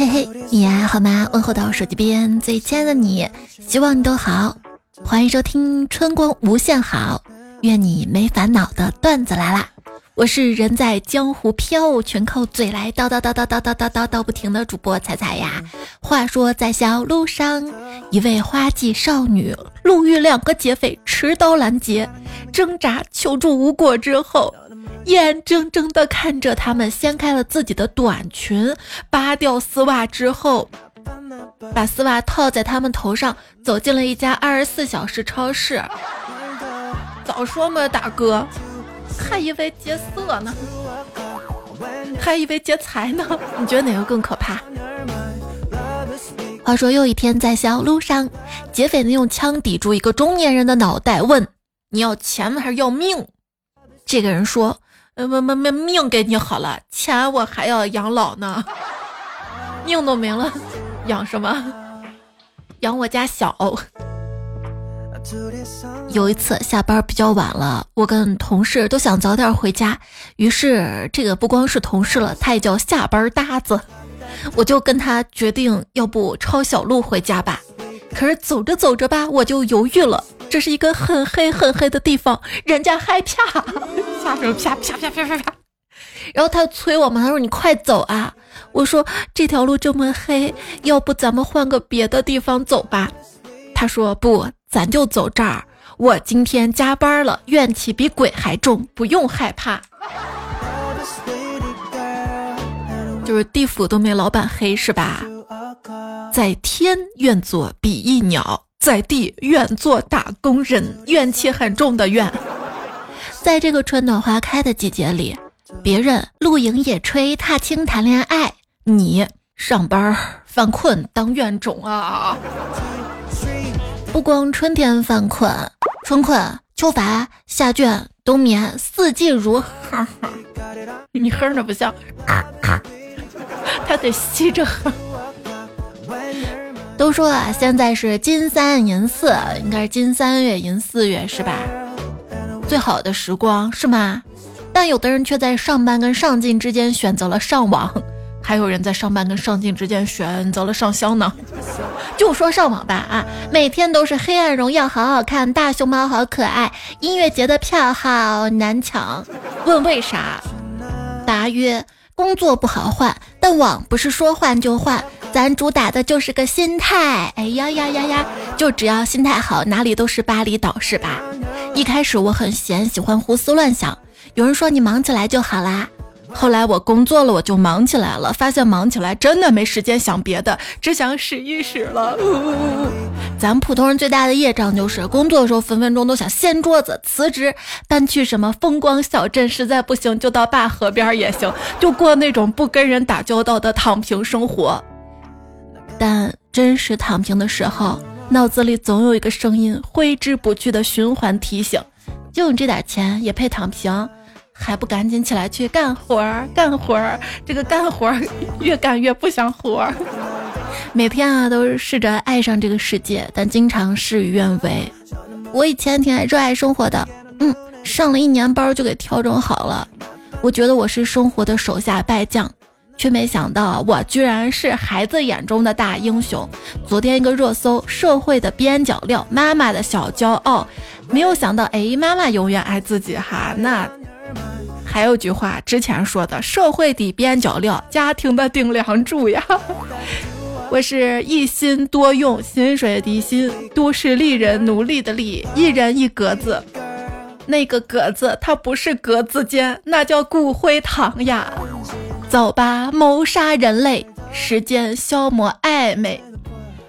嘿嘿，你还好吗？问候到手机边最亲爱的你，希望你都好。欢迎收听春光无限好，愿你没烦恼的段子来啦！我是人在江湖飘，全靠嘴来叨叨叨叨叨叨叨叨叨不停的主播彩彩呀。话说在小路上，一位花季少女路遇两个劫匪持刀拦截，挣扎求助无果之后。眼睁睁地看着他们掀开了自己的短裙，扒掉丝袜之后，把丝袜套在他们头上，走进了一家二十四小时超市。早说嘛，大哥，还以为劫色呢，还以为劫财呢。你觉得哪个更可怕？话说又一天在小路上，劫匪呢用枪抵住一个中年人的脑袋，问：“你要钱还是要命？”这个人说。嗯，没没没命给你好了，钱我还要养老呢，命都没了，养什么？养我家小。有一次下班比较晚了，我跟同事都想早点回家，于是这个不光是同事了，他也叫下班搭子，我就跟他决定，要不抄小路回家吧。可是走着走着吧，我就犹豫了。这是一个很黑很黑的地方，人家害怕，下声啪啪啪啪啪啪。然后他催我嘛，他说你快走啊！我说这条路这么黑，要不咱们换个别的地方走吧？他说不，咱就走这儿。我今天加班了，怨气比鬼还重，不用害怕。就是地府都没老板黑是吧？在天愿做比翼鸟。在地愿做打工人，怨气很重的怨。在这个春暖花开的季节里，别人露营、野炊、踏青、谈恋爱，你上班犯困当怨种啊！不光春天犯困，春困、秋乏、夏倦、冬眠，四季如。你哼的不像，他得吸着哼。都说啊，现在是金三银四，应该是金三月银四月是吧？最好的时光是吗？但有的人却在上班跟上进之间选择了上网，还有人在上班跟上进之间选择了上香呢。就说上网吧啊，每天都是黑暗荣耀好好看，大熊猫好可爱，音乐节的票好难抢。问为啥？答曰：工作不好换，但网不是说换就换。咱主打的就是个心态，哎呀呀呀呀，就只要心态好，哪里都是巴厘岛，是吧？一开始我很闲，喜欢胡思乱想。有人说你忙起来就好啦，后来我工作了，我就忙起来了，发现忙起来真的没时间想别的，只想使一使了。咱们普通人最大的业障就是工作的时候分分钟都想掀桌子辞职，搬去什么风光小镇，实在不行就到大河边也行，就过那种不跟人打交道的躺平生活。但真实躺平的时候，脑子里总有一个声音挥之不去的循环提醒：就你这点钱也配躺平？还不赶紧起来去干活儿？干活儿，这个干活儿越干越不想活儿。每天啊，都是试着爱上这个世界，但经常事与愿违。我以前挺爱热爱生活的，嗯，上了一年班就给调整好了。我觉得我是生活的手下败将。却没想到，我居然是孩子眼中的大英雄。昨天一个热搜，社会的边角料，妈妈的小骄傲。没有想到，哎，妈妈永远爱自己哈。那还有句话，之前说的，社会的边角料，家庭的顶梁柱呀。我是一心多用，薪水的薪，都市丽人，努力的丽，一人一格子。那个格子，它不是格子间，那叫骨灰堂呀。走吧，谋杀人类，时间消磨暧昧，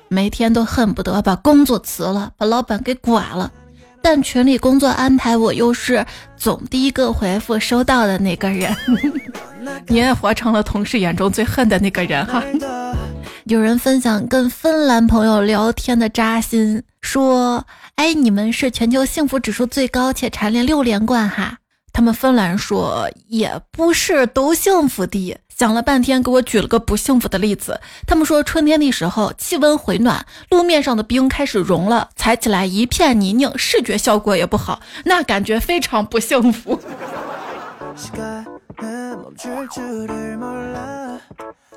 每天都恨不得把工作辞了，把老板给剐了。但群里工作安排我又是总第一个回复收到的那个人，你也活成了同事眼中最恨的那个人哈。有人分享跟芬兰朋友聊天的扎心，说：“哎，你们是全球幸福指数最高且蝉联六连冠哈。”他们芬兰说也不是都幸福的，想了半天给我举了个不幸福的例子。他们说春天的时候气温回暖，路面上的冰开始融了，踩起来一片泥泞，视觉效果也不好，那感觉非常不幸福。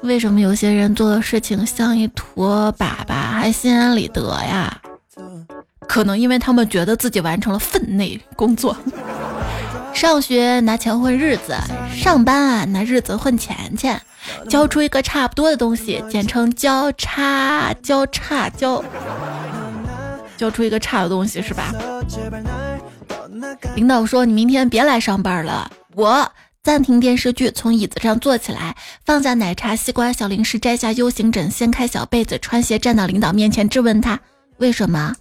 为什么有些人做的事情像一坨粑粑，还心安理得呀？可能因为他们觉得自己完成了分内工作。上学拿钱混日子，上班啊拿日子混钱钱，交出一个差不多的东西，简称交叉交叉交，交出一个差的东西是吧？领导说你明天别来上班了，我暂停电视剧，从椅子上坐起来，放下奶茶、西瓜、小零食，摘下 U 型枕，掀开小被子，穿鞋站到领导面前，质问他为什么？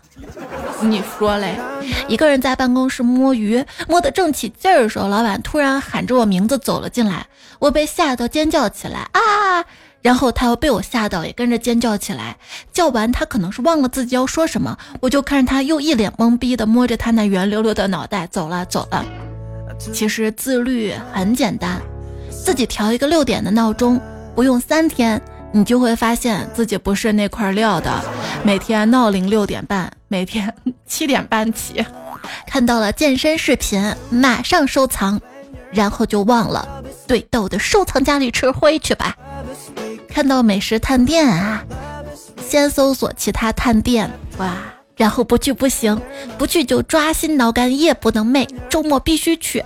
你说嘞？一个人在办公室摸鱼，摸得正起劲儿的时候，老板突然喊着我名字走了进来，我被吓到尖叫起来啊！然后他又被我吓到，也跟着尖叫起来。叫完他可能是忘了自己要说什么，我就看着他又一脸懵逼的摸着他那圆溜溜的脑袋走了走了。其实自律很简单，自己调一个六点的闹钟，不用三天。你就会发现自己不是那块料的，每天闹铃六点半，每天七点半起，看到了健身视频马上收藏，然后就忘了。对，到我的收藏夹里吃灰去吧。看到美食探店啊，先搜索其他探店哇，然后不去不行，不去就抓心挠肝，夜不能寐，周末必须去。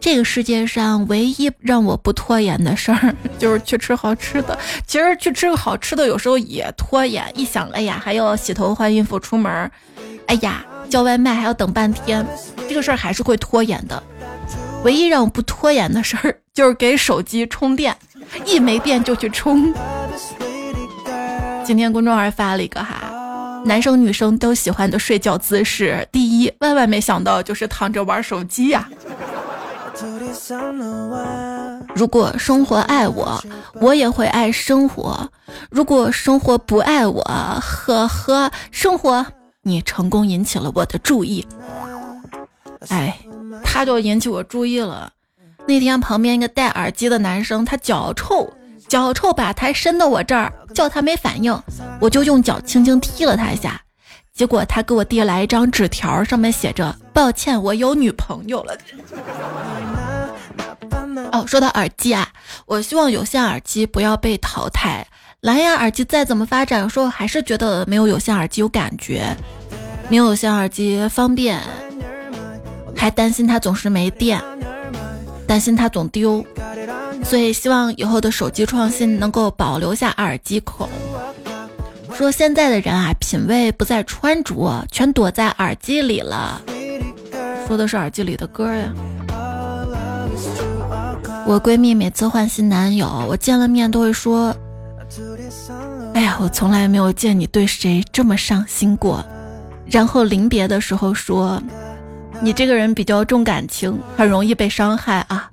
这个世界上唯一让我不拖延的事儿，就是去吃好吃的。其实去吃个好吃的，有时候也拖延。一想，哎呀，还要洗头、换衣服、出门，哎呀，叫外卖还要等半天，这个事儿还是会拖延的。唯一让我不拖延的事儿，就是给手机充电，一没电就去充。今天公众号发了一个哈，男生女生都喜欢的睡觉姿势，第一，万万没想到就是躺着玩手机呀。如果生活爱我，我也会爱生活；如果生活不爱我，呵呵，生活你成功引起了我的注意。哎，他就引起我注意了。那天旁边一个戴耳机的男生，他脚臭，脚臭把他伸到我这儿，叫他没反应，我就用脚轻轻踢了他一下，结果他给我递来一张纸条，上面写着：“抱歉，我有女朋友了。”哦，说到耳机啊，我希望有线耳机不要被淘汰。蓝牙耳机再怎么发展，说还是觉得没有有线耳机有感觉。没有有线耳机方便，还担心它总是没电，担心它总丢。所以希望以后的手机创新能够保留下耳机孔。说现在的人啊，品味不在穿着，全躲在耳机里了。说的是耳机里的歌呀。我闺蜜每次换新男友，我见了面都会说：“哎呀，我从来没有见你对谁这么上心过。”然后临别的时候说：“你这个人比较重感情，很容易被伤害啊。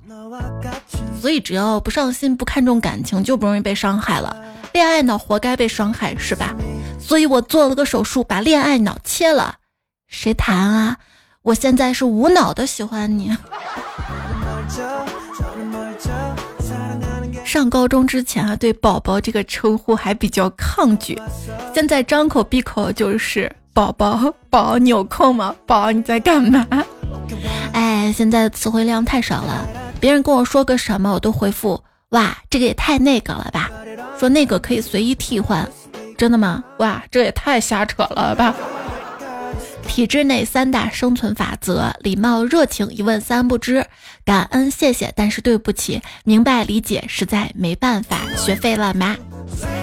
所以只要不上心、不看重感情，就不容易被伤害了。恋爱脑活该被伤害，是吧？所以我做了个手术，把恋爱脑切了。谁谈啊？我现在是无脑的喜欢你。”上高中之前啊，对“宝宝”这个称呼还比较抗拒，现在张口闭口就是“宝宝宝”，你有空吗？宝，你在干嘛？哎，现在的词汇量太少了，别人跟我说个什么，我都回复“哇，这个也太那个了吧”，说那个可以随意替换，真的吗？哇，这也太瞎扯了吧！体制内三大生存法则：礼貌、热情、一问三不知。感恩、谢谢，但是对不起。明白、理解，实在没办法。学废了吗？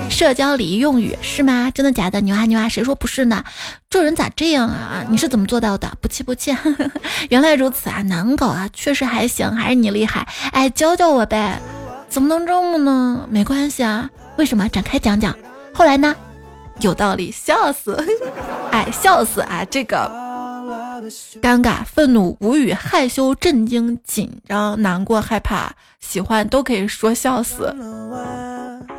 社交礼仪用语是吗？真的假的？牛啊牛啊！谁说不是呢？做人咋这样啊？你是怎么做到的？不气不气。原来如此啊，难搞啊，确实还行，还是你厉害。哎，教教我呗。怎么能这么呢？没关系啊。为什么？展开讲讲。后来呢？有道理，笑死！哎，笑死啊！这个尴尬、愤怒、无语、害羞、震惊、紧张、难过、害怕、喜欢，都可以说笑死。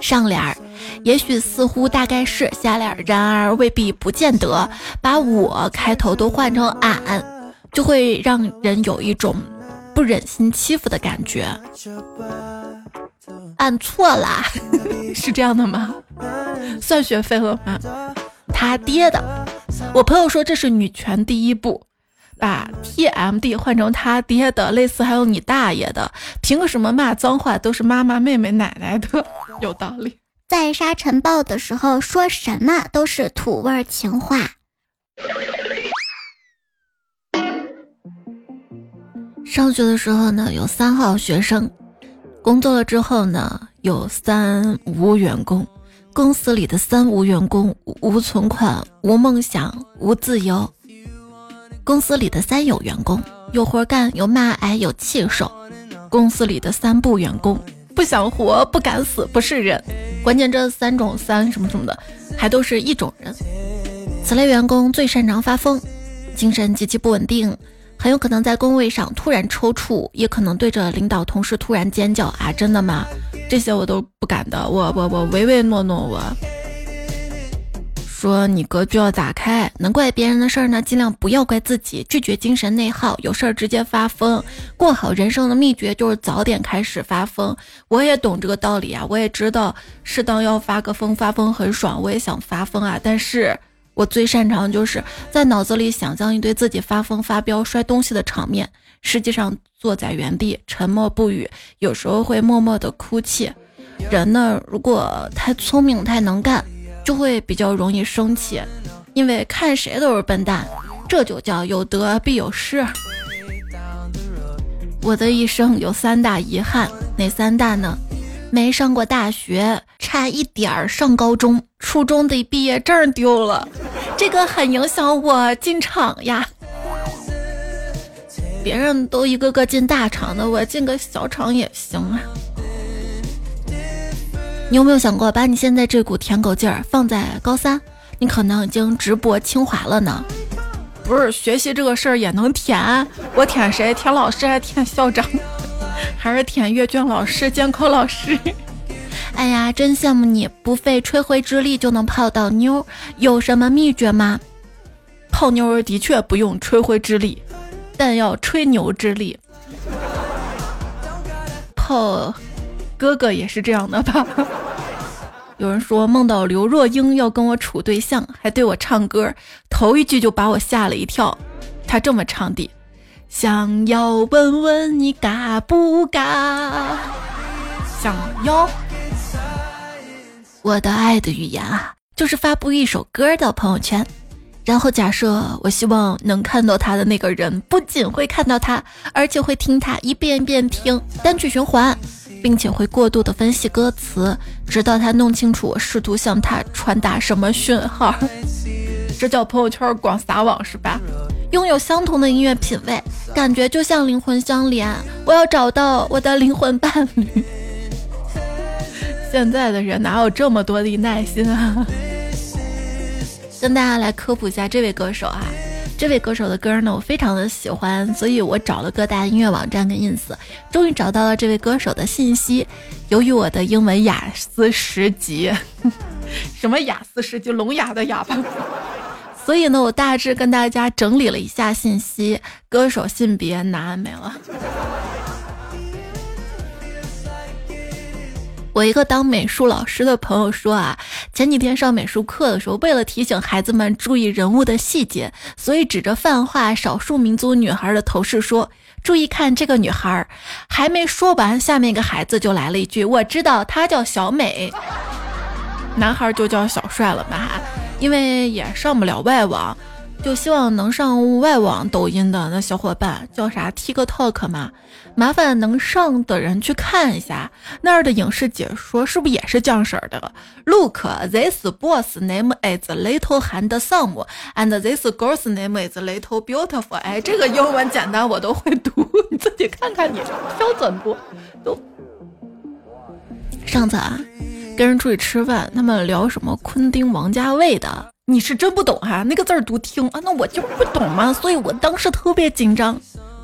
上联儿，也许、似乎、大概是；下联儿，然而、未必、不见得。把我开头都换成俺，就会让人有一种不忍心欺负的感觉。按错啦，是这样的吗？算学费了吗？他爹的，我朋友说这是女权第一步，把 TMD 换成他爹的，类似还有你大爷的，凭什么骂脏话都是妈妈、妹妹、奶奶的？有道理。在沙尘暴的时候说什么都是土味情话。上学的时候呢，有三号学生；工作了之后呢，有三无员工。公司里的三无员工：无存款、无梦想、无自由。公司里的三有员工：有活干、有骂挨、有气受。公司里的三不员工：不想活、不敢死、不是人。关键这三种三什么什么的，还都是一种人。此类员工最擅长发疯，精神极其不稳定，很有可能在工位上突然抽搐，也可能对着领导同事突然尖叫啊！真的吗？这些我都不敢的，我我我唯唯诺诺我。说你格局要打开，能怪别人的事儿呢，尽量不要怪自己，拒绝精神内耗，有事儿直接发疯。过好人生的秘诀就是早点开始发疯。我也懂这个道理啊，我也知道适当要发个疯，发疯很爽，我也想发疯啊。但是我最擅长就是在脑子里想象一堆自己发疯、发飙、摔东西的场面，实际上坐在原地沉默不语，有时候会默默的哭泣。人呢，如果太聪明、太能干。就会比较容易生气，因为看谁都是笨蛋，这就叫有得必有失。我的一生有三大遗憾，哪三大呢？没上过大学，差一点儿上高中，初中的毕业证丢了，这个很影响我进厂呀。别人都一个个进大厂的，我进个小厂也行啊。你有没有想过，把你现在这股舔狗劲儿放在高三，你可能已经直博清华了呢？不是学习这个事儿也能舔？我舔谁？舔老师还舔校长？还是舔阅卷老师、监考老师？哎呀，真羡慕你，不费吹灰之力就能泡到妞，有什么秘诀吗？泡妞的确不用吹灰之力，但要吹牛之力。泡。哥哥也是这样的吧？有人说梦到刘若英要跟我处对象，还对我唱歌，头一句就把我吓了一跳。他这么唱的：想要问问你嘎不嘎？想要。我的爱的语言啊，就是发布一首歌的朋友圈，然后假设我希望能看到他的那个人，不仅会看到他，而且会听他一遍遍听，单曲循环。并且会过度的分析歌词，直到他弄清楚我试图向他传达什么讯号。这叫朋友圈广撒网是吧？拥有相同的音乐品味，感觉就像灵魂相连。我要找到我的灵魂伴侣。现在的人哪有这么多的耐心啊？跟大家来科普一下这位歌手啊。这位歌手的歌呢，我非常的喜欢，所以我找了各大音乐网站跟 ins，终于找到了这位歌手的信息。由于我的英文雅思十级，什么雅思十级，聋哑的哑巴，所以呢，我大致跟大家整理了一下信息。歌手性别男，没了。我一个当美术老师的朋友说啊，前几天上美术课的时候，为了提醒孩子们注意人物的细节，所以指着泛画少数民族女孩的头饰说：“注意看这个女孩。”还没说完，下面一个孩子就来了一句：“我知道她叫小美。”男孩就叫小帅了嘛，因为也上不了外网。就希望能上外网抖音的那小伙伴叫啥 TikTok 嘛，麻烦能上的人去看一下那儿的影视解说，是不是也是这样式儿的？Look, this boss name is Little Handsome, and this girl's name is Little Beautiful。哎，这个英文简单，我都会读，你自己看看，你标准不？都上次啊，跟人出去吃饭，他们聊什么昆汀、王家卫的。你是真不懂哈，那个字儿读听啊，那我就不懂嘛，所以我当时特别紧张。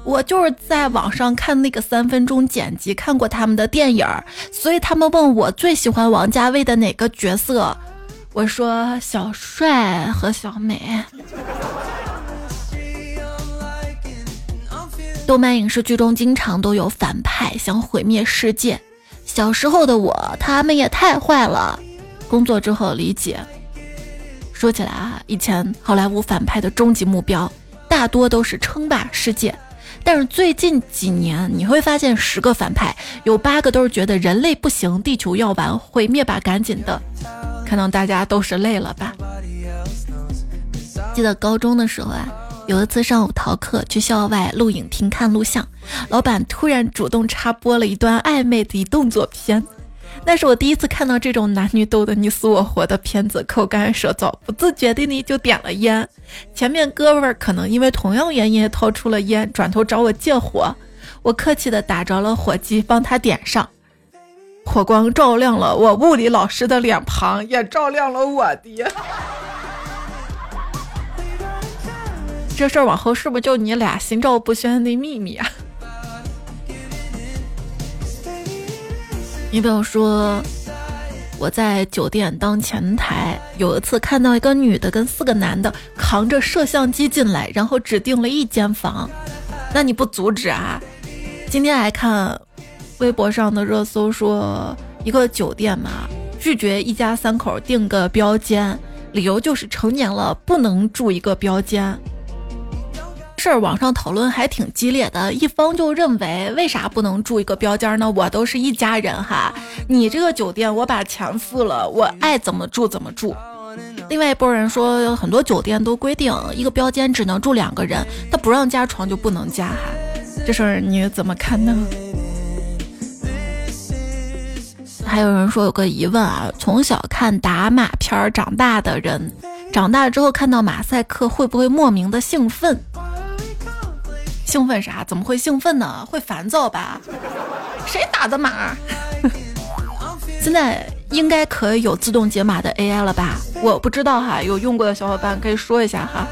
我就是在网上看那个三分钟剪辑，看过他们的电影儿，所以他们问我最喜欢王家卫的哪个角色，我说小帅和小美。动漫影视剧中经常都有反派想毁灭世界，小时候的我，他们也太坏了。工作之后理解。说起来啊，以前好莱坞反派的终极目标，大多都是称霸世界。但是最近几年，你会发现十个反派有八个都是觉得人类不行，地球要完，毁灭吧，赶紧的。看到大家都是累了吧？记得高中的时候啊，有一次上午逃课去校外录影厅看录像，老板突然主动插播了一段暧昧的动作片。那是我第一次看到这种男女斗得你死我活的片子，口干舌燥，不自觉的呢就点了烟。前面哥们儿可能因为同样原因掏出了烟，转头找我借火，我客气的打着了火机帮他点上，火光照亮了我物理老师的脸庞，也照亮了我的。这事儿往后是不是就你俩心照不宣的秘密啊？你比如说，我在酒店当前台，有一次看到一个女的跟四个男的扛着摄像机进来，然后只订了一间房，那你不阻止啊？今天还看微博上的热搜说，一个酒店嘛拒绝一家三口订个标间，理由就是成年了不能住一个标间。事儿网上讨论还挺激烈的，一方就认为为啥不能住一个标间呢？我都是一家人哈，你这个酒店我把钱付了，我爱怎么住怎么住。另外一拨人说，很多酒店都规定一个标间只能住两个人，他不让加床就不能加哈。这事儿你怎么看呢？还有人说有个疑问啊，从小看打马片儿长大的人，长大之后看到马赛克会不会莫名的兴奋？兴奋啥？怎么会兴奋呢？会烦躁吧？谁打的码？现在应该可以有自动解码的 AI 了吧？我不知道哈，有用过的小伙伴可以说一下哈。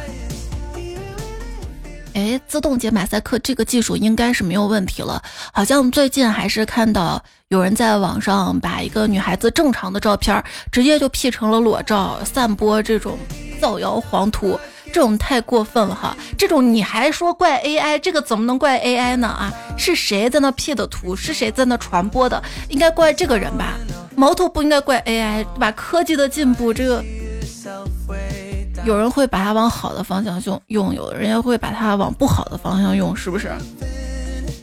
哎，自动解马赛克这个技术应该是没有问题了。好像最近还是看到有人在网上把一个女孩子正常的照片直接就 P 成了裸照，散播这种造谣黄图。这种太过分了哈！这种你还说怪 AI，这个怎么能怪 AI 呢？啊，是谁在那 P 的图？是谁在那传播的？应该怪这个人吧？矛头不应该怪 AI，对吧？科技的进步，这个有人会把它往好的方向用，用有人也会把它往不好的方向用，是不是？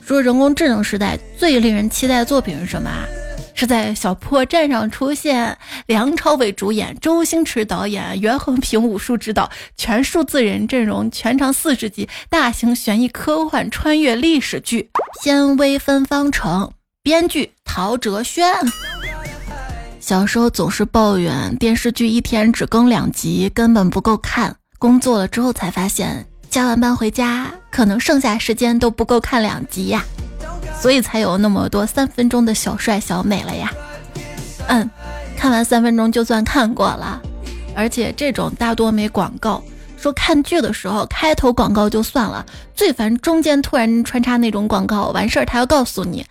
说人工智能时代最令人期待的作品是什么啊？是在小破站上出现，梁朝伟主演，周星驰导演，袁和平武术指导，全数字人阵容，全长四十集，大型悬疑科幻穿越历史剧，纤维分方程，编剧陶哲轩。小时候总是抱怨电视剧一天只更两集，根本不够看。工作了之后才发现，加完班回家，可能剩下时间都不够看两集呀。所以才有那么多三分钟的小帅小美了呀。嗯，看完三分钟就算看过了，而且这种大多没广告。说看剧的时候开头广告就算了，最烦中间突然穿插那种广告，完事儿他要告诉你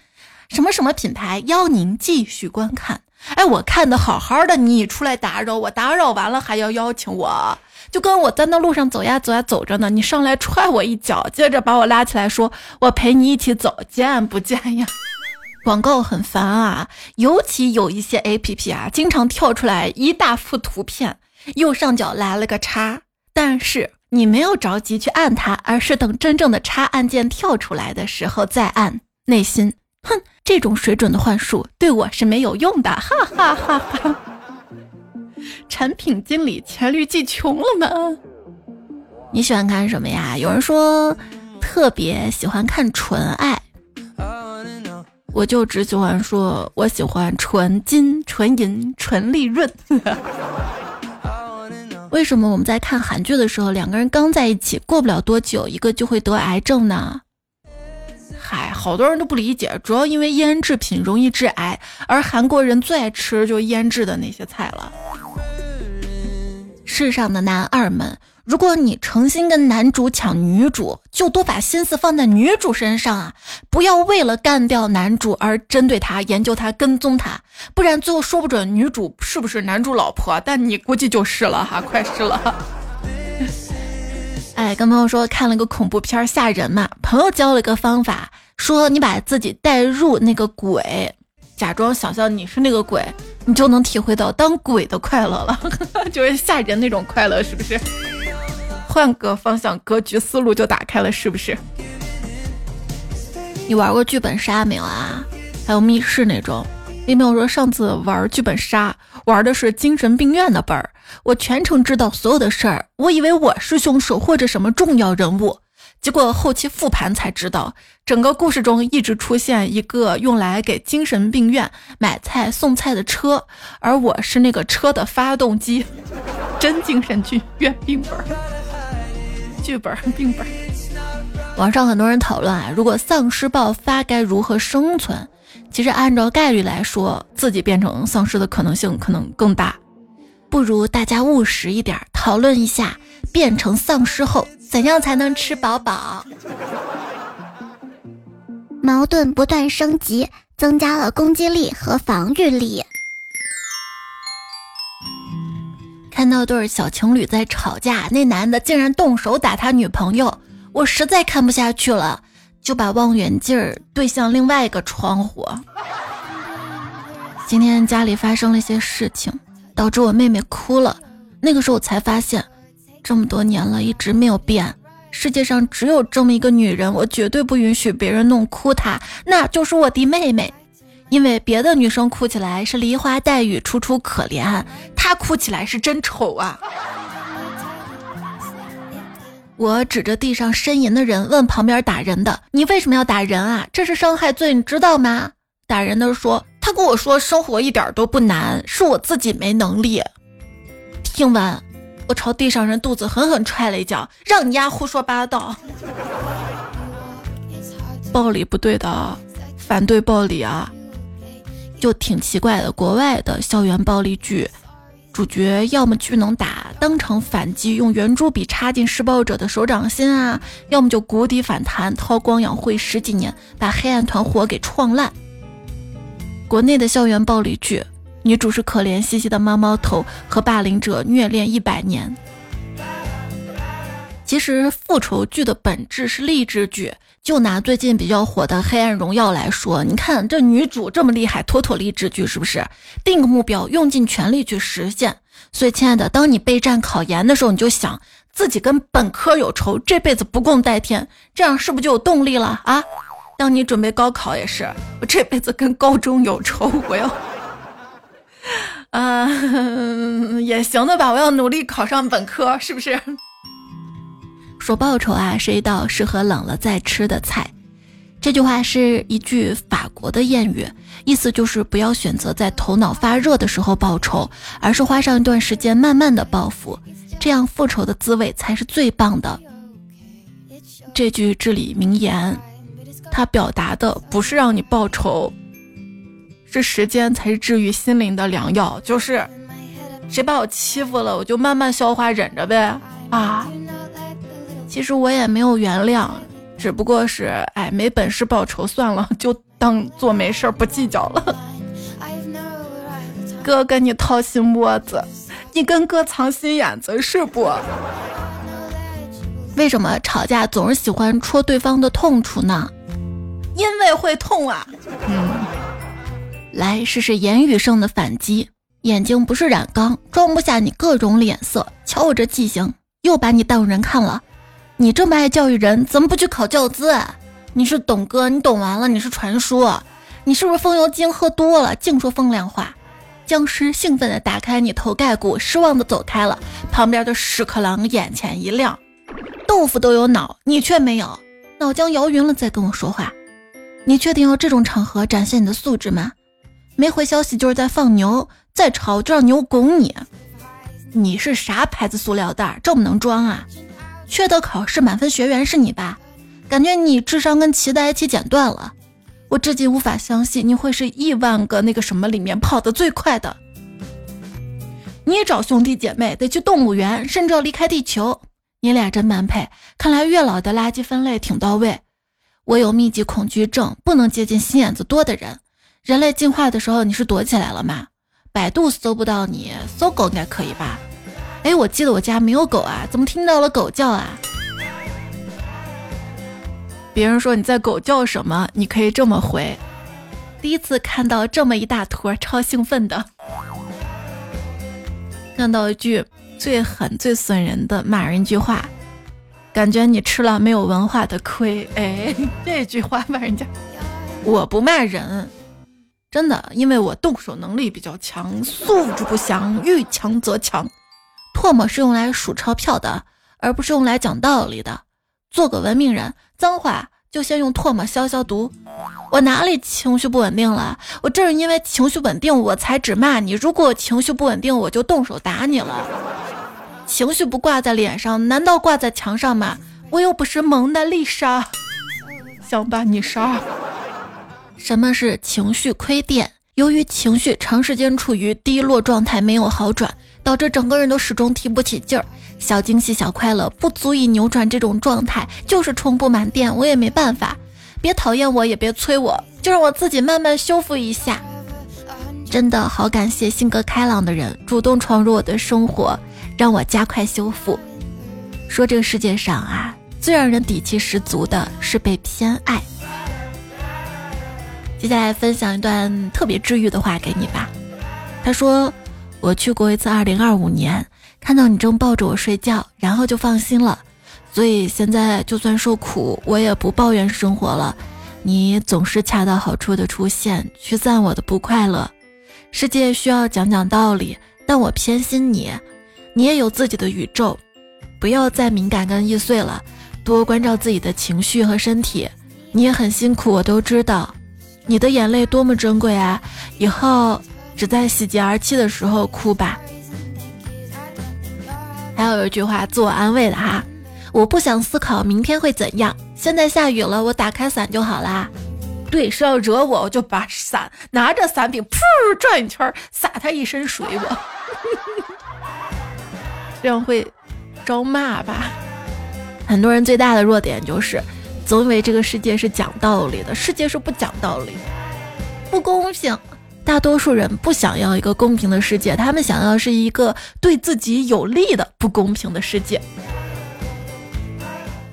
什么什么品牌邀您继续观看。哎，我看的好好的，你出来打扰我，打扰完了还要邀请我。就跟我在那路上走呀走呀走着呢，你上来踹我一脚，接着把我拉起来，说我陪你一起走，见不见呀？广告很烦啊，尤其有一些 A P P 啊，经常跳出来一大幅图片，右上角来了个叉，但是你没有着急去按它，而是等真正的叉按键跳出来的时候再按，内心哼，这种水准的幻术对我是没有用的，哈哈哈哈。产品经理黔驴技穷了吗？你喜欢看什么呀？有人说特别喜欢看纯爱，我就只喜欢说我喜欢纯金、纯银、纯利润。为什么我们在看韩剧的时候，两个人刚在一起，过不了多久，一个就会得癌症呢？哎，好多人都不理解，主要因为腌制品容易致癌，而韩国人最爱吃就腌制的那些菜了。世上的男二们，如果你诚心跟男主抢女主，就多把心思放在女主身上啊！不要为了干掉男主而针对他、研究他、跟踪他，不然最后说不准女主是不是男主老婆，但你估计就是了哈，快是了。哎，跟朋友说看了个恐怖片吓人嘛，朋友教了一个方法，说你把自己带入那个鬼，假装想象你是那个鬼。你就能体会到当鬼的快乐了，就是吓人那种快乐，是不是？换个方向，格局思路就打开了，是不是？你玩过剧本杀没有啊？还有密室那种？李淼说上次玩剧本杀，玩的是精神病院的本儿，我全程知道所有的事儿，我以为我是凶手或者什么重要人物。结果后期复盘才知道，整个故事中一直出现一个用来给精神病院买菜送菜的车，而我是那个车的发动机。真精神剧院病本，剧本病本。网上很多人讨论啊，如果丧尸爆发该如何生存？其实按照概率来说，自己变成丧尸的可能性可能更大。不如大家务实一点，讨论一下变成丧尸后。怎样才能吃饱饱？矛盾不断升级，增加了攻击力和防御力。看到对小情侣在吵架，那男的竟然动手打他女朋友，我实在看不下去了，就把望远镜儿对向另外一个窗户。今天家里发生了一些事情，导致我妹妹哭了。那个时候我才发现。这么多年了，一直没有变。世界上只有这么一个女人，我绝对不允许别人弄哭她，那就是我的妹妹。因为别的女生哭起来是梨花带雨、楚楚可怜，她哭起来是真丑啊！我指着地上呻吟的人，问旁边打人的：“你为什么要打人啊？这是伤害罪，你知道吗？”打人的说：“他跟我说生活一点都不难，是我自己没能力。”听完。我朝地上人肚子狠狠踹了一脚，让你丫胡说八道！暴力不对的，反对暴力啊！就挺奇怪的，国外的校园暴力剧，主角要么巨能打，当场反击，用圆珠笔插进施暴者的手掌心啊；要么就谷底反弹，韬光养晦十几年，把黑暗团伙给创烂。国内的校园暴力剧。女主是可怜兮兮的猫猫头，和霸凌者虐恋一百年。其实复仇剧的本质是励志剧。就拿最近比较火的《黑暗荣耀》来说，你看这女主这么厉害，妥妥励志剧是不是？定个目标，用尽全力去实现。所以，亲爱的，当你备战考研的时候，你就想自己跟本科有仇，这辈子不共戴天，这样是不是就有动力了啊？当你准备高考也是，我这辈子跟高中有仇，我要。啊，也行的吧，我要努力考上本科，是不是？说报仇啊，是一道适合冷了再吃的菜。这句话是一句法国的谚语，意思就是不要选择在头脑发热的时候报仇，而是花上一段时间慢慢的报复，这样复仇的滋味才是最棒的。这句至理名言，他表达的不是让你报仇。这时间才是治愈心灵的良药，就是谁把我欺负了，我就慢慢消化忍着呗。啊，其实我也没有原谅，只不过是哎没本事报仇，算了，就当做没事儿不计较了。哥跟你掏心窝子，你跟哥藏心眼子是不？为什么吵架总是喜欢戳对方的痛处呢？因为会痛啊。嗯。来试试言语上的反击，眼睛不是染缸，装不下你各种脸色。瞧我这记性，又把你当人看了。你这么爱教育人，怎么不去考教资？你是董哥，你懂完了，你是传说。你是不是风油精喝多了，净说风凉话？僵尸兴奋地打开你头盖骨，失望地走开了。旁边的屎壳郎眼前一亮，豆腐都有脑，你却没有，脑浆摇匀了再跟我说话。你确定要这种场合展现你的素质吗？没回消息就是在放牛，再吵就让牛拱你。你是啥牌子塑料袋？这么能装啊？缺德考试满分学员是你吧？感觉你智商跟脐带一起剪断了。我至今无法相信你会是亿万个那个什么里面跑得最快的。你找兄弟姐妹得去动物园，甚至要离开地球。你俩真般配。看来月老的垃圾分类挺到位。我有密集恐惧症，不能接近心眼子多的人。人类进化的时候，你是躲起来了吗？百度搜不到你，搜狗应该可以吧？哎，我记得我家没有狗啊，怎么听到了狗叫啊？别人说你在狗叫什么，你可以这么回：第一次看到这么一大坨，超兴奋的。看到一句最狠最损人的骂人一句话：感觉你吃了没有文化的亏。哎，这句话骂人家，我不骂人，真的，因为我动手能力比较强，素质不详，遇强则强。唾沫是用来数钞票的，而不是用来讲道理的。做个文明人，脏话就先用唾沫消消毒。我哪里情绪不稳定了？我正是因为情绪稳定，我才只骂你。如果情绪不稳定，我就动手打你了。情绪不挂在脸上，难道挂在墙上吗？我又不是蒙娜丽莎，想把你杀。什么是情绪亏电？由于情绪长时间处于低落状态，没有好转，导致整个人都始终提不起劲儿。小惊喜、小快乐不足以扭转这种状态，就是充不满电，我也没办法。别讨厌我，也别催我，就让我自己慢慢修复一下。真的好感谢性格开朗的人主动闯入我的生活，让我加快修复。说这个世界上啊，最让人底气十足的是被偏爱。接下来分享一段特别治愈的话给你吧。他说：“我去过一次二零二五年。”看到你正抱着我睡觉，然后就放心了，所以现在就算受苦，我也不抱怨生活了。你总是恰到好处的出现，驱散我的不快乐。世界需要讲讲道理，但我偏心你。你也有自己的宇宙，不要再敏感跟易碎了，多关照自己的情绪和身体。你也很辛苦，我都知道。你的眼泪多么珍贵啊！以后只在喜极而泣的时候哭吧。还有一句话自我安慰的哈，我不想思考明天会怎样。现在下雨了，我打开伞就好啦。对，是要惹我，我就把伞拿着伞柄，噗转一圈，洒他一身水，我这样会招骂吧？很多人最大的弱点就是总以为这个世界是讲道理的，世界是不讲道理，不公平。大多数人不想要一个公平的世界，他们想要是一个对自己有利的不公平的世界。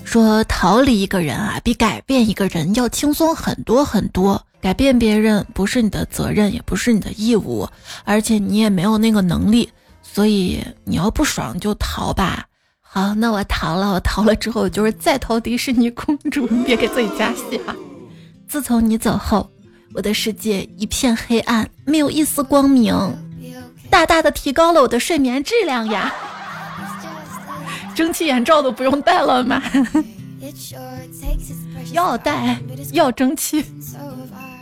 说逃离一个人啊，比改变一个人要轻松很多很多。改变别人不是你的责任，也不是你的义务，而且你也没有那个能力。所以你要不爽就逃吧。好，那我逃了。我逃了之后就是再逃迪士尼公主，别给自己加戏啊。自从你走后。我的世界一片黑暗，没有一丝光明，大大的提高了我的睡眠质量呀！蒸汽眼罩都不用戴了吗？要戴，要蒸汽。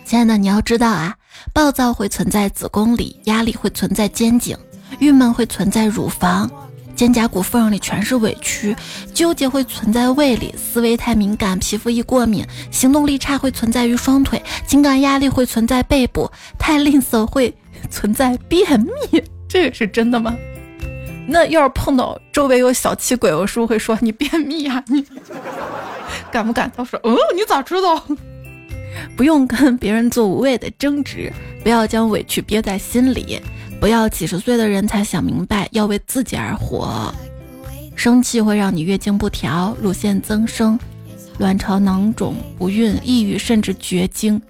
亲爱的，你要知道啊，暴躁会存在子宫里，压力会存在肩颈，郁闷会存在乳房。肩胛骨缝里全是委屈，纠结会存在胃里，思维太敏感，皮肤易过敏，行动力差会存在于双腿，情感压力会存在背部，太吝啬会存在便秘，这是真的吗？那要是碰到周围有小气鬼，我是不是会说你便秘呀？你 敢不敢？他说，哦，你咋知道？不用跟别人做无谓的争执，不要将委屈憋在心里。不要几十岁的人才想明白要为自己而活，生气会让你月经不调、乳腺增生、卵巢囊肿、不孕、抑郁，甚至绝经。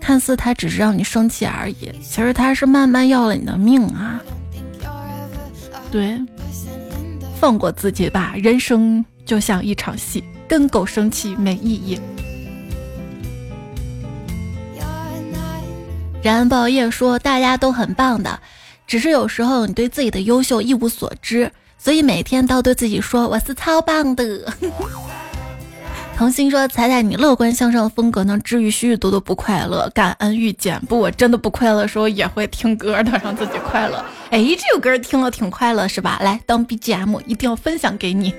看似他只是让你生气而已，其实他是慢慢要了你的命啊！对，放过自己吧，人生就像一场戏，跟狗生气没意义。然报业说：“大家都很棒的，只是有时候你对自己的优秀一无所知，所以每天都对自己说我是超棒的。”童心说：“彩彩，你乐观向上的风格能治愈许许多多不快乐，感恩遇见。不，我真的不快乐的时候也会听歌的，让自己快乐。哎，这首歌听了挺快乐，是吧？来当 BGM，一定要分享给你。”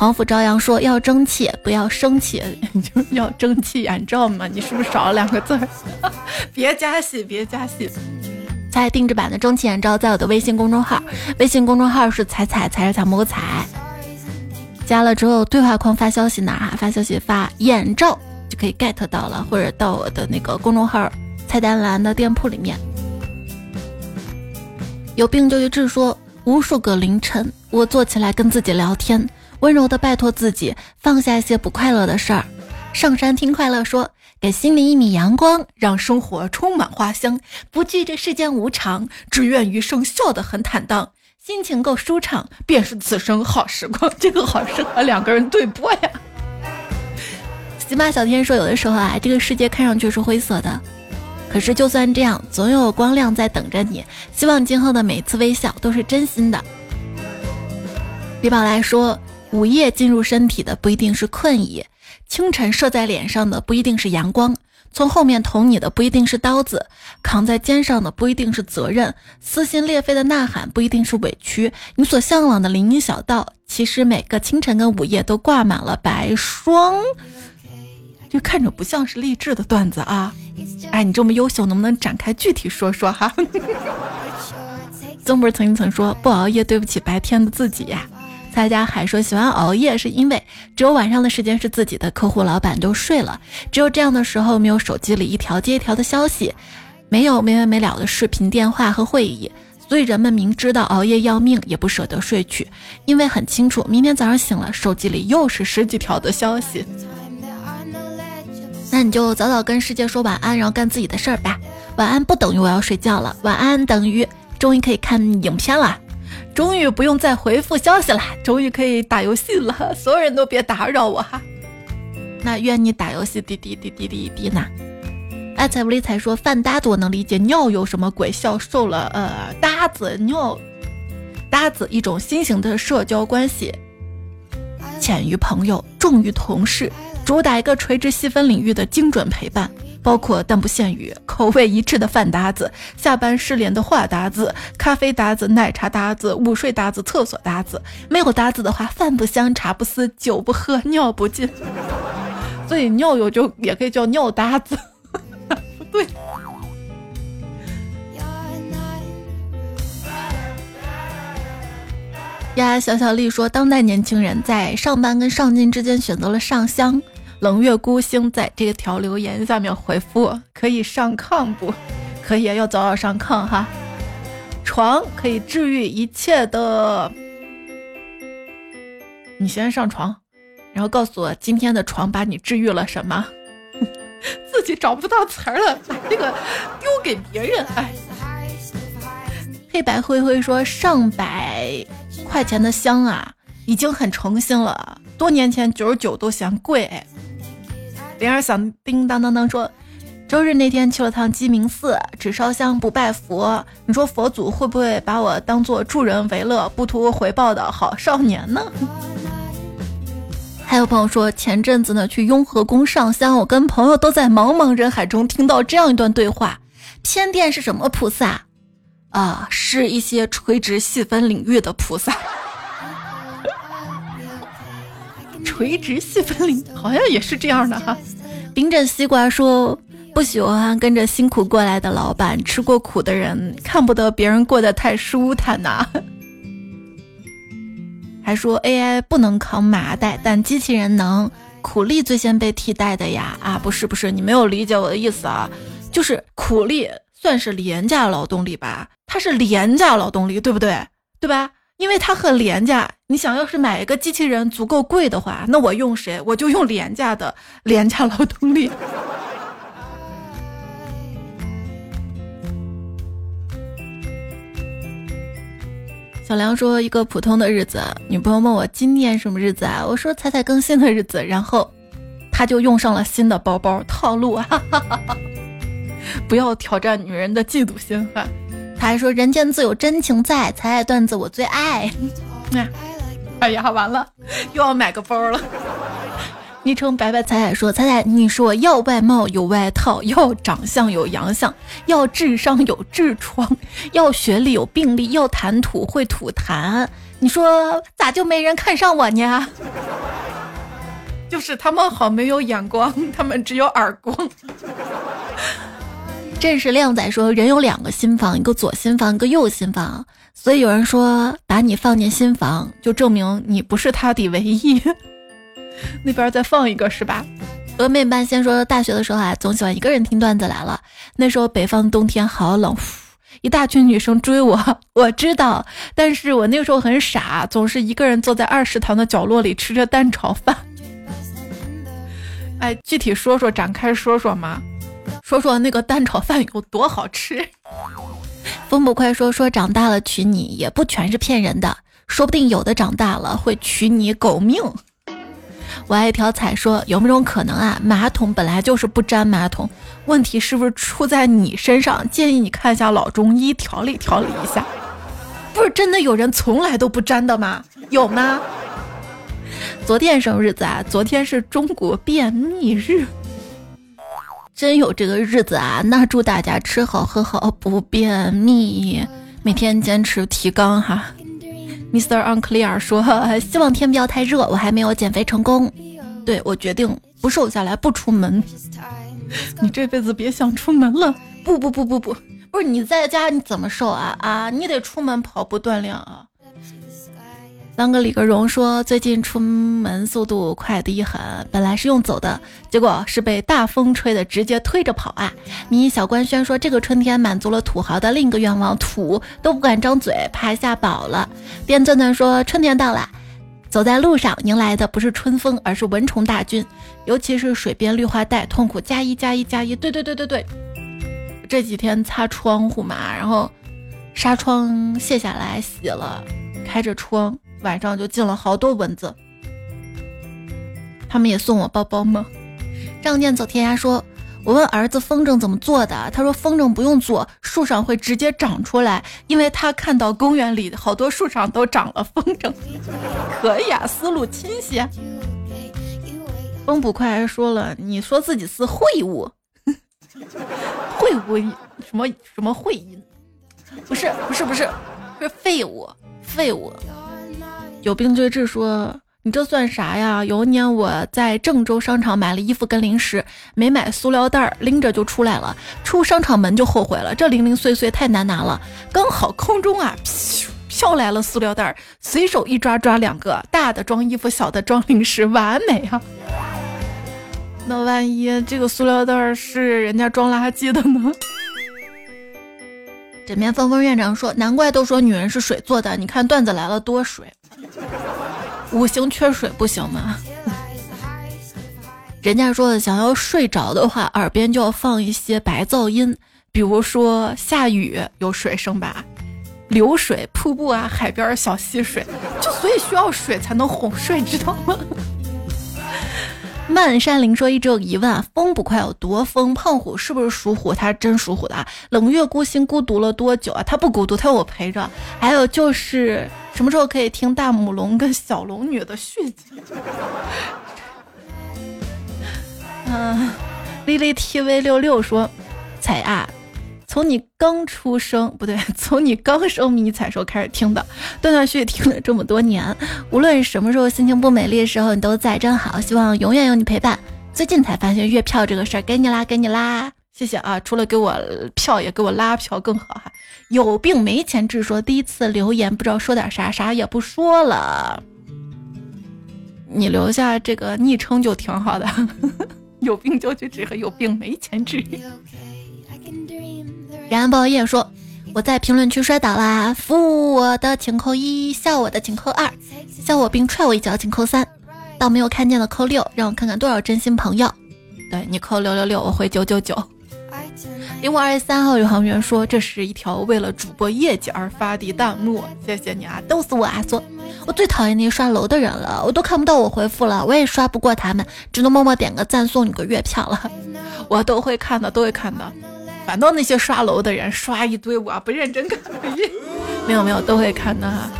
黄甫朝阳说：“要争气，不要生气，就要蒸汽眼罩嘛。你是不是少了两个字？别加戏，别加戏。彩定制版的蒸汽眼罩在我的微信公众号，微信公众号是彩彩彩彩摸彩。加了之后，对话框发消息哪哈？发消息发眼罩就可以 get 到了，或者到我的那个公众号菜单栏的店铺里面。有病就去治。说无数个凌晨，我坐起来跟自己聊天。”温柔的拜托自己放下一些不快乐的事儿，上山听快乐说，给心里一米阳光，让生活充满花香。不惧这世间无常，只愿余生笑得很坦荡。心情够舒畅，便是此生好时光。这个好适合两个人对播呀。喜马小天说，有的时候啊，这个世界看上去是灰色的，可是就算这样，总有光亮在等着你。希望今后的每次微笑都是真心的。李宝来说，午夜进入身体的不一定是困意，清晨射在脸上的不一定是阳光。从后面捅你的不一定是刀子，扛在肩上的不一定是责任，撕心裂肺的呐喊不一定是委屈。你所向往的林荫小道，其实每个清晨跟午夜都挂满了白霜。这看着不像是励志的段子啊！哎，你这么优秀，能不能展开具体说说哈？曾不是曾经曾说不熬夜对不起白天的自己呀。蔡家海说喜欢熬夜是因为只有晚上的时间是自己的，客户、老板都睡了，只有这样的时候没有手机里一条接一条的消息，没有没完没了的视频电话和会议，所以人们明知道熬夜要命也不舍得睡去，因为很清楚明天早上醒了手机里又是十几条的消息。那你就早早跟世界说晚安，然后干自己的事儿吧。晚安不等于我要睡觉了，晚安等于终于可以看影片了。终于不用再回复消息了，终于可以打游戏了。所有人都别打扰我哈。那愿你打游戏滴滴滴滴滴滴呢。爱财不理财说饭搭子我能理解，尿有什么鬼？笑瘦了呃搭子尿搭子一种新型的社交关系，浅于朋友，重于同事，主打一个垂直细分领域的精准陪伴。包括但不限于 口味一致的饭搭子，下班失联的话搭子，咖啡搭子，奶茶搭子，午睡搭子，厕所搭子。没有搭子的话，饭不香，茶不思，酒不喝，尿不进。所以尿友就也可以叫尿搭子，不 对。呀，小小丽说，当代年轻人在上班跟上进之间选择了上香。冷月孤星在这条留言下面回复：可以上炕不？可以，要早早上炕哈。床可以治愈一切的。你先上床，然后告诉我今天的床把你治愈了什么？自己找不到词儿了，把这个丢给别人。哎，黑白灰灰说上百块钱的香啊，已经很诚心了。多年前九十九都嫌贵。铃儿响叮当当当说，周日那天去了趟鸡鸣寺，只烧香不拜佛。你说佛祖会不会把我当做助人为乐、不图回报的好少年呢？还有朋友说，前阵子呢去雍和宫上香，我跟朋友都在茫茫人海中听到这样一段对话：偏殿是什么菩萨？啊，是一些垂直细分领域的菩萨。垂直细分领好像也是这样的哈。冰镇西瓜说不喜欢跟着辛苦过来的老板，吃过苦的人看不得别人过得太舒坦呐。还说 AI 不能扛麻袋，但机器人能，苦力最先被替代的呀啊不是不是，你没有理解我的意思啊，就是苦力算是廉价劳动力吧，它是廉价劳动力，对不对？对吧？因为它很廉价，你想要是买一个机器人足够贵的话，那我用谁？我就用廉价的廉价劳动力。小梁说：“一个普通的日子，女朋友问我今天什么日子啊？我说彩彩更新的日子，然后他就用上了新的包包套路啊！不要挑战女人的嫉妒心哈。”他还说：“人间自有真情在，彩彩段子我最爱。”哎呀，完了，又要买个包了。昵称白白彩彩说：“彩彩，你说要外貌有外套，要长相有洋相，要智商有痔疮，要学历有病历，要谈吐会吐痰。你说咋就没人看上我呢？就是他们好没有眼光，他们只有耳光。”正是靓仔说，人有两个心房，一个左心房，一个右心房。所以有人说，把你放进心房，就证明你不是他的唯一。那边再放一个是吧？峨眉半仙说，大学的时候啊，总喜欢一个人听段子来了。那时候北方冬天好冷，一大群女生追我，我知道，但是我那个时候很傻，总是一个人坐在二食堂的角落里吃着蛋炒饭。哎，具体说说，展开说说吗？说说那个蛋炒饭有多好吃？风不快说说长大了娶你也不全是骗人的，说不定有的长大了会娶你狗命。我爱条彩说有没有种可能啊？马桶本来就是不粘马桶，问题是不是出在你身上？建议你看一下老中医调理调理一下。不是真的有人从来都不粘的吗？有吗？昨天什么日子啊？昨天是中国便秘日。真有这个日子啊！那祝大家吃好喝好不便秘，每天坚持提纲哈。Mr. Unclear 说：“ 希望天不要太热，我还没有减肥成功。对我决定不瘦下来，不出门。你这辈子别想出门了。不不不不不，不是你在家你怎么瘦啊啊？你得出门跑步锻炼啊。”当个李格荣说，最近出门速度快的一很，本来是用走的，结果是被大风吹的，直接推着跑啊！你小官宣说，这个春天满足了土豪的另一个愿望，土都不敢张嘴，怕下宝了。电钻钻说，春天到了，走在路上，迎来的不是春风，而是蚊虫大军，尤其是水边绿化带，痛苦加一加一加一。对对对对对，这几天擦窗户嘛，然后纱窗卸下来洗了，开着窗。晚上就进了好多蚊子，他们也送我包包吗？仗剑走天涯说，我问儿子风筝怎么做的，他说风筝不用做，树上会直接长出来，因为他看到公园里好多树上都长了风筝。可以啊，思路清晰。风捕快还说了，你说自己是秽物，秽物什么什么秽音？不是不是不是，是废物废物。有病追治说：“你这算啥呀？有一年我在郑州商场买了衣服跟零食，没买塑料袋，拎着就出来了。出商场门就后悔了，这零零碎碎太难拿了。刚好空中啊，飘来了塑料袋，随手一抓抓两个，大的装衣服，小的装零食，完美啊！那万一这个塑料袋是人家装垃圾的呢？”枕边风风院长说：“难怪都说女人是水做的，你看段子来了多水。” 五行缺水不行吗？人家说的想要睡着的话，耳边就要放一些白噪音，比如说下雨有水声吧，流水、瀑布啊，海边小溪水，就所以需要水才能哄睡，知道吗？漫山林说：“一直有疑问，风不快有多疯？胖虎是不是属虎？他是真属虎的啊？冷月孤星孤独了多久啊？他不孤独，他有我陪着。还有就是什么时候可以听大母龙跟小龙女的续集？嗯，丽丽 TV 六六说，彩啊。”从你刚出生不对，从你刚生迷彩时候开始听的，断断续续听了这么多年，无论什么时候心情不美丽的时候，你都在，真好，希望永远有你陪伴。最近才发现月票这个事儿，给你啦，给你啦，谢谢啊！除了给我票，也给我拉票更好哈。有病没钱治说第一次留言不知道说点啥，啥也不说了。你留下这个昵称就挺好的，有病就去治，和有病没钱治。然后报业说，我在评论区摔倒啦，扶我的请扣一，笑我的请扣二，笑我并踹我一脚请扣三，到没有看见的扣六，让我看看多少真心朋友。对你扣六六六，我回九九九。零五二十三号宇航员说，这是一条为了主播业绩而发的弹幕，谢谢你啊，逗死我啊！说，我最讨厌那些刷楼的人了，我都看不到我回复了，我也刷不过他们，只能默默点个赞送你个月票了。我都会看的，都会看的。反倒那些刷楼的人刷一堆，我不认真看。没有没有，都会看的哈。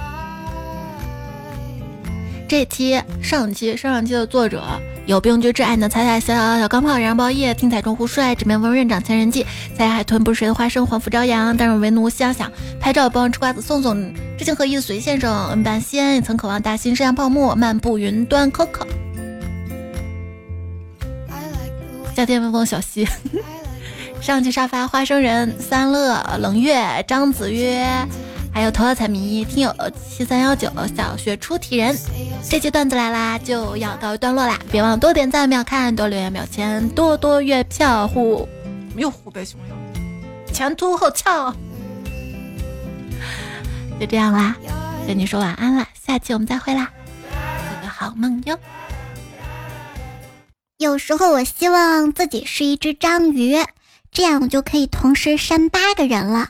这期、上期、上上期的作者有病就治，爱的彩彩小小小钢炮，燃爆夜，听彩中胡帅，纸面温润长，千人记，彩海豚不是谁的花生，黄甫朝阳，但是为奴想想，拍照帮吃瓜子，送送知行合一的随先生，恩半仙，也曾渴望大新山下泡沫，漫步云端，coco，夏天微风小溪。上去沙发花生人三乐冷月张子曰，还有头号彩迷听友七三幺九小学出题人，这期段子来啦，就要告一段落啦！别忘多点赞、秒看、多留言、秒签、多多月票户，又虎背熊腰，前凸后翘，就这样啦，跟你说晚安啦，下期我们再会啦，做个好梦哟。有时候我希望自己是一只章鱼。这样我就可以同时扇八个人了。